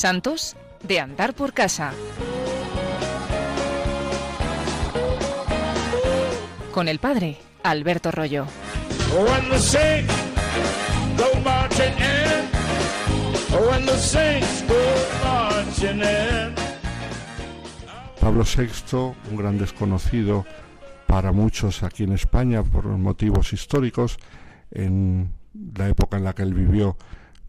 Santos de andar por casa. Con el padre Alberto Rollo. Pablo VI, un gran desconocido para muchos aquí en España por motivos históricos, en la época en la que él vivió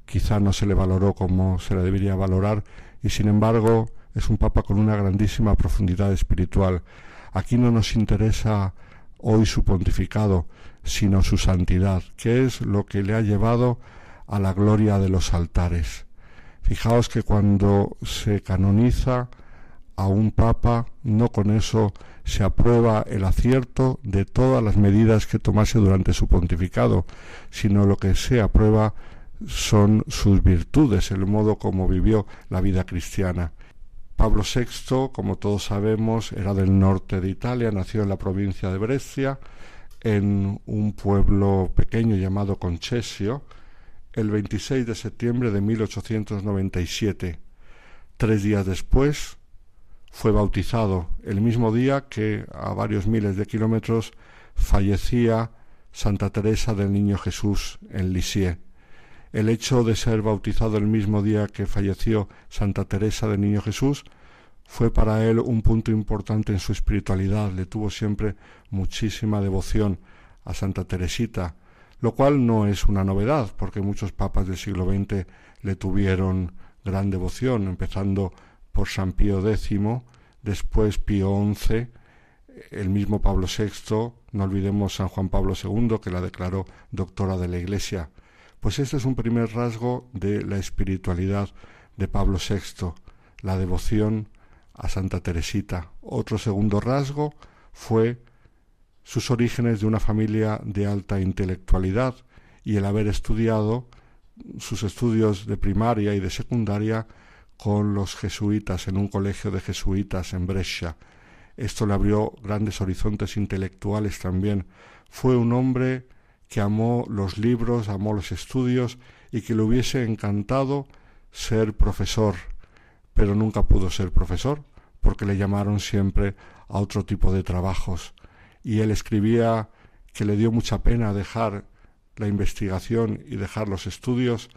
quizá no se le valoró como se le debería valorar y sin embargo es un papa con una grandísima profundidad espiritual. Aquí no nos interesa hoy su pontificado, sino su santidad, que es lo que le ha llevado a la gloria de los altares. Fijaos que cuando se canoniza a un papa, no con eso se aprueba el acierto de todas las medidas que tomase durante su pontificado, sino lo que se aprueba son sus virtudes, el modo como vivió la vida cristiana. Pablo VI, como todos sabemos, era del norte de Italia, nació en la provincia de Brescia, en un pueblo pequeño llamado Concesio, el 26 de septiembre de 1897. Tres días después fue bautizado, el mismo día que a varios miles de kilómetros fallecía Santa Teresa del Niño Jesús en Lisieux. El hecho de ser bautizado el mismo día que falleció Santa Teresa del Niño Jesús fue para él un punto importante en su espiritualidad. Le tuvo siempre muchísima devoción a Santa Teresita, lo cual no es una novedad, porque muchos papas del siglo XX le tuvieron gran devoción, empezando por San Pío X, después Pío XI, el mismo Pablo VI, no olvidemos San Juan Pablo II, que la declaró doctora de la Iglesia. Pues este es un primer rasgo de la espiritualidad de Pablo VI, la devoción a Santa Teresita. Otro segundo rasgo fue sus orígenes de una familia de alta intelectualidad y el haber estudiado sus estudios de primaria y de secundaria con los jesuitas en un colegio de jesuitas en Brescia. Esto le abrió grandes horizontes intelectuales también. Fue un hombre que amó los libros, amó los estudios y que le hubiese encantado ser profesor, pero nunca pudo ser profesor porque le llamaron siempre a otro tipo de trabajos. Y él escribía que le dio mucha pena dejar la investigación y dejar los estudios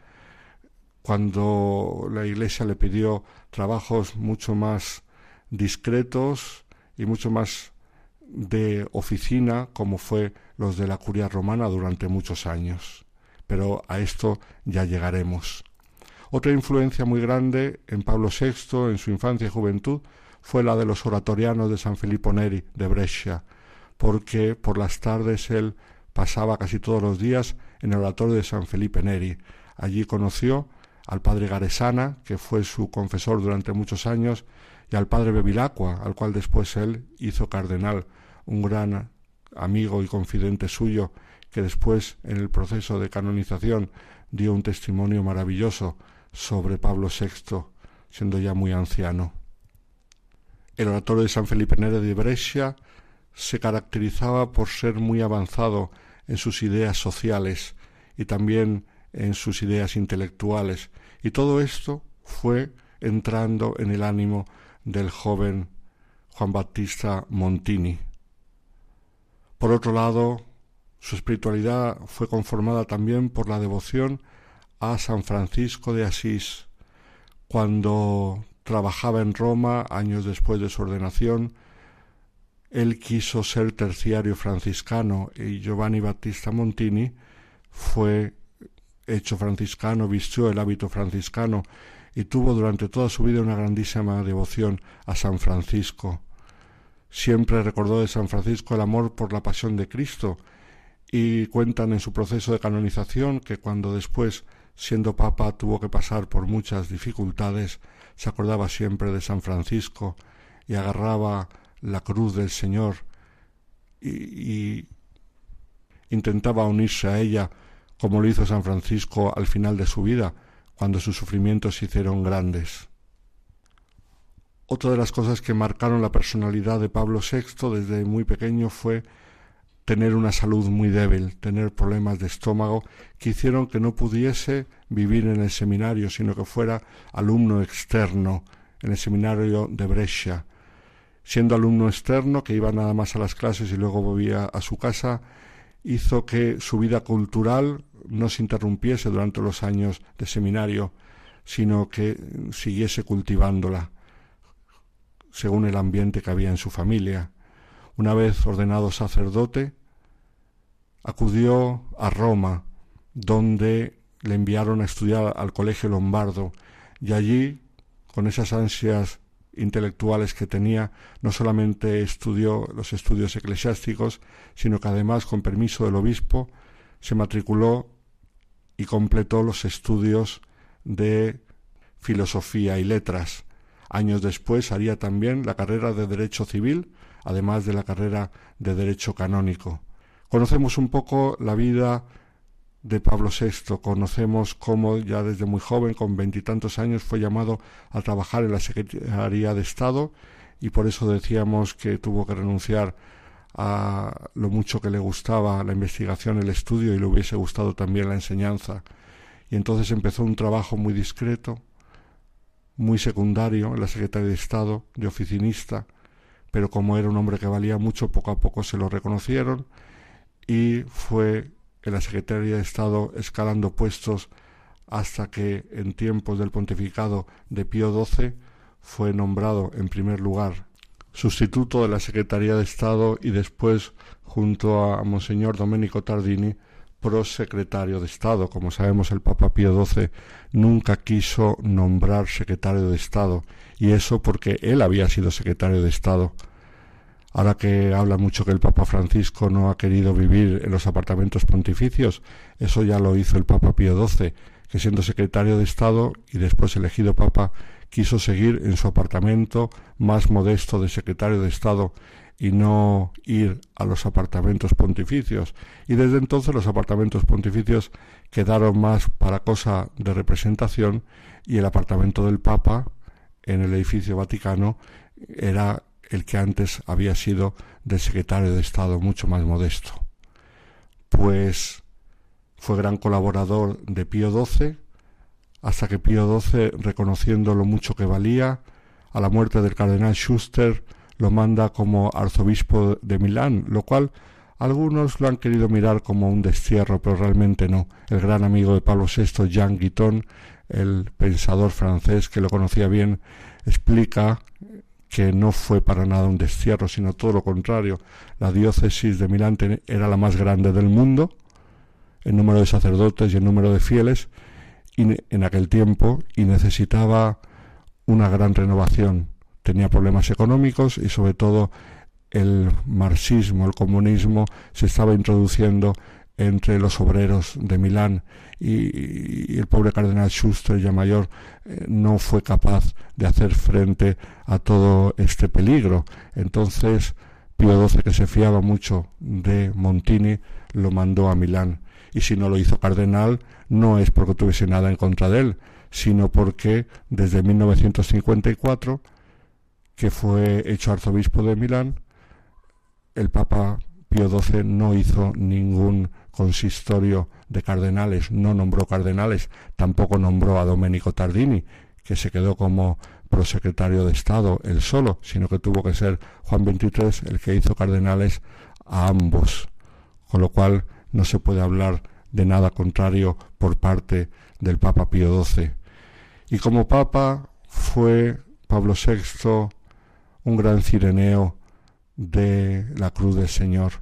cuando la Iglesia le pidió trabajos mucho más discretos y mucho más de oficina como fue los de la curia romana durante muchos años. Pero a esto ya llegaremos. Otra influencia muy grande en Pablo VI en su infancia y juventud fue la de los oratorianos de San Filippo Neri de Brescia, porque por las tardes él pasaba casi todos los días en el oratorio de San Felipe Neri. Allí conoció al padre Garesana, que fue su confesor durante muchos años, y al padre Bevilacqua, al cual después él hizo cardenal, un gran amigo y confidente suyo, que después en el proceso de canonización dio un testimonio maravilloso sobre Pablo VI, siendo ya muy anciano. El oratorio de San Felipe Nere de Brescia se caracterizaba por ser muy avanzado en sus ideas sociales y también en sus ideas intelectuales, y todo esto fue entrando en el ánimo del joven Juan Battista Montini. Por otro lado, su espiritualidad fue conformada también por la devoción a San Francisco de Asís. Cuando trabajaba en Roma, años después de su ordenación, él quiso ser terciario franciscano y Giovanni Battista Montini fue hecho franciscano, vistió el hábito franciscano y tuvo durante toda su vida una grandísima devoción a San Francisco. Siempre recordó de San Francisco el amor por la pasión de Cristo y cuentan en su proceso de canonización que cuando después, siendo papa, tuvo que pasar por muchas dificultades, se acordaba siempre de San Francisco y agarraba la cruz del Señor y, intentaba unirse a ella como lo hizo San Francisco al final de su vida, cuando sus sufrimientos se hicieron grandes. Otra de las cosas que marcaron la personalidad de Pablo VI desde muy pequeño fue tener una salud muy débil, tener problemas de estómago, que hicieron que no pudiese vivir en el seminario, sino que fuera alumno externo en el seminario de Brescia. Siendo alumno externo, que iba nada más a las clases y luego volvía a su casa, hizo que su vida cultural no se interrumpiese durante los años de seminario, sino que siguiese cultivándola según el ambiente que había en su familia. Una vez ordenado sacerdote, acudió a Roma, donde le enviaron a estudiar al Colegio Lombardo, y allí, con esas ansias intelectuales que tenía, no solamente estudió los estudios eclesiásticos, sino que además, con permiso del obispo, se matriculó y completó los estudios de filosofía y letras. Años después haría también la carrera de Derecho Civil, además de la carrera de Derecho Canónico. Conocemos un poco la vida de Pablo VI, conocemos cómo ya desde muy joven, con veintitantos años, fue llamado a trabajar en la Secretaría de Estado y por eso decíamos que tuvo que renunciar a lo mucho que le gustaba la investigación, el estudio y le hubiese gustado también la enseñanza. Y entonces empezó un trabajo muy discreto, muy secundario en la Secretaría de Estado, de oficinista, pero como era un hombre que valía mucho, poco a poco se lo reconocieron y fue en la Secretaría de Estado escalando puestos hasta que en tiempos del pontificado de Pío XII fue nombrado en primer lugar sustituto de la Secretaría de Estado y después, junto a Monseñor Domenico Tardini, prosecretario de Estado. Como sabemos, el Papa Pío XII nunca quiso nombrar secretario de Estado, y eso porque él había sido secretario de Estado. Ahora que habla mucho que el Papa Francisco no ha querido vivir en los apartamentos pontificios, eso ya lo hizo el Papa Pío XII, que siendo secretario de Estado y después elegido Papa, quiso seguir en su apartamento más modesto de secretario de Estado y no ir a los apartamentos pontificios. Y desde entonces los apartamentos pontificios quedaron más para cosa de representación y el apartamento del Papa en el edificio Vaticano era el que antes había sido del secretario de Estado, mucho más modesto. Pues fue gran colaborador de Pío XII, hasta que Pío XII, reconociendo lo mucho que valía, a la muerte del cardenal Schuster lo manda como arzobispo de Milán, lo cual algunos lo han querido mirar como un destierro, pero realmente no. El gran amigo de Pablo VI, Jean Guiton, el pensador francés que lo conocía bien, explica que no fue para nada un destierro, sino todo lo contrario. La diócesis de Milán era la más grande del mundo, en número de sacerdotes y en número de fieles, en aquel tiempo y necesitaba una gran renovación. Tenía problemas económicos y sobre todo el marxismo, el comunismo se estaba introduciendo entre los obreros de Milán y, el pobre cardenal Schuster ya mayor eh, no fue capaz de hacer frente a todo este peligro. Entonces Pío XII, que se fiaba mucho de Montini, lo mandó a Milán y si no lo hizo cardenal no es porque tuviese nada en contra de él, sino porque desde 1954, que fue hecho arzobispo de Milán, el Papa Pío XII no hizo ningún consistorio de cardenales, no nombró cardenales, tampoco nombró a Domenico Tardini, que se quedó como prosecretario de Estado él solo, sino que tuvo que ser Juan XXIII el que hizo cardenales a ambos, con lo cual no se puede hablar de nada contrario por parte del Papa Pío XII. Y como Papa fue Pablo VI un gran cireneo de la cruz del Señor.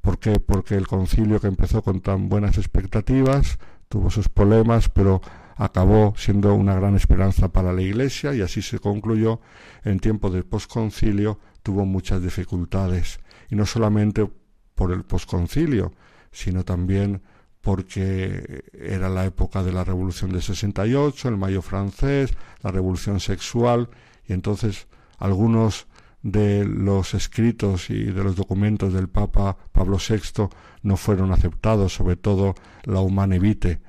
¿Por qué? Porque el concilio que empezó con tan buenas expectativas tuvo sus problemas, pero acabó siendo una gran esperanza para la Iglesia y así se concluyó. En tiempo del posconcilio tuvo muchas dificultades y no solamente por el posconcilio, sino también porque era la época de la Revolución de 68, el Mayo francés, la Revolución sexual, y entonces algunos de los escritos y de los documentos del Papa Pablo VI no fueron aceptados, sobre todo la Humane Vitae,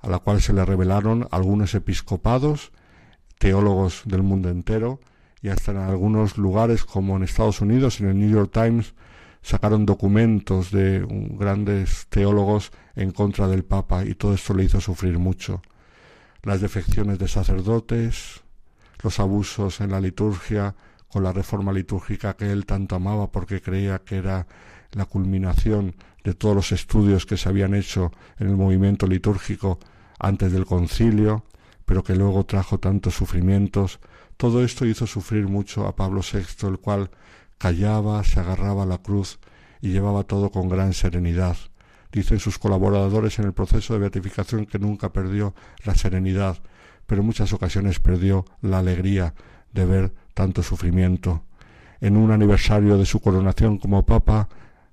a la cual se le revelaron algunos episcopados, teólogos del mundo entero, y hasta en algunos lugares como en Estados Unidos, en el New York Times, sacaron documentos de grandes teólogos en contra del Papa y todo esto le hizo sufrir mucho. Las defecciones de sacerdotes, los abusos en la liturgia, con la reforma litúrgica que él tanto amaba porque creía que era la culminación de todos los estudios que se habían hecho en el movimiento litúrgico antes del concilio, pero que luego trajo tantos sufrimientos, todo esto hizo sufrir mucho a Pablo VI, el cual callaba, se agarraba a la cruz y llevaba todo con gran serenidad. Dicen sus colaboradores en el proceso de beatificación que nunca perdió la serenidad, pero en muchas ocasiones perdió la alegría de ver tanto sufrimiento. En un aniversario de su coronación como papa,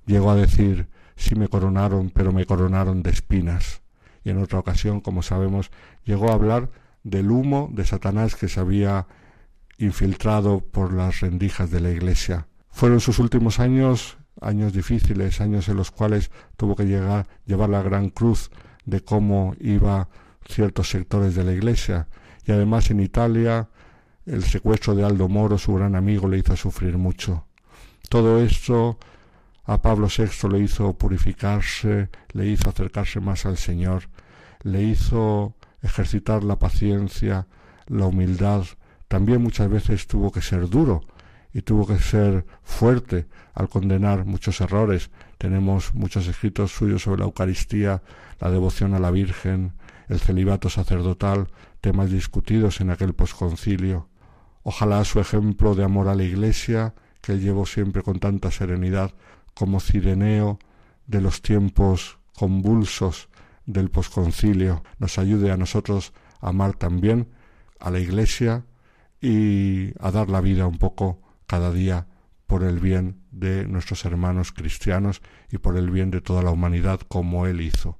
llegó a decir, sí me coronaron, pero me coronaron de espinas. Y en otra ocasión, como sabemos, llegó a hablar del humo de Satanás que se había infiltrado por las rendijas de la iglesia. Fueron sus últimos años, años difíciles, años en los cuales tuvo que llegar, llevar la gran cruz de cómo iba ciertos sectores de la iglesia. Y además en Italia el secuestro de Aldo Moro, su gran amigo, le hizo sufrir mucho. Todo esto a Pablo VI le hizo purificarse, le hizo acercarse más al Señor, le hizo ejercitar la paciencia, la humildad. También muchas veces tuvo que ser duro y tuvo que ser fuerte al condenar muchos errores. Tenemos muchos escritos suyos sobre la Eucaristía, la devoción a la Virgen, el celibato sacerdotal, temas discutidos en aquel posconcilio. Ojalá su ejemplo de amor a la Iglesia, que él llevó siempre con tanta serenidad, como Cireneo de los tiempos convulsos del posconcilio, nos ayude a nosotros a amar también a la Iglesia y a dar la vida un poco cada día por el bien de nuestros hermanos cristianos y por el bien de toda la humanidad como Él hizo.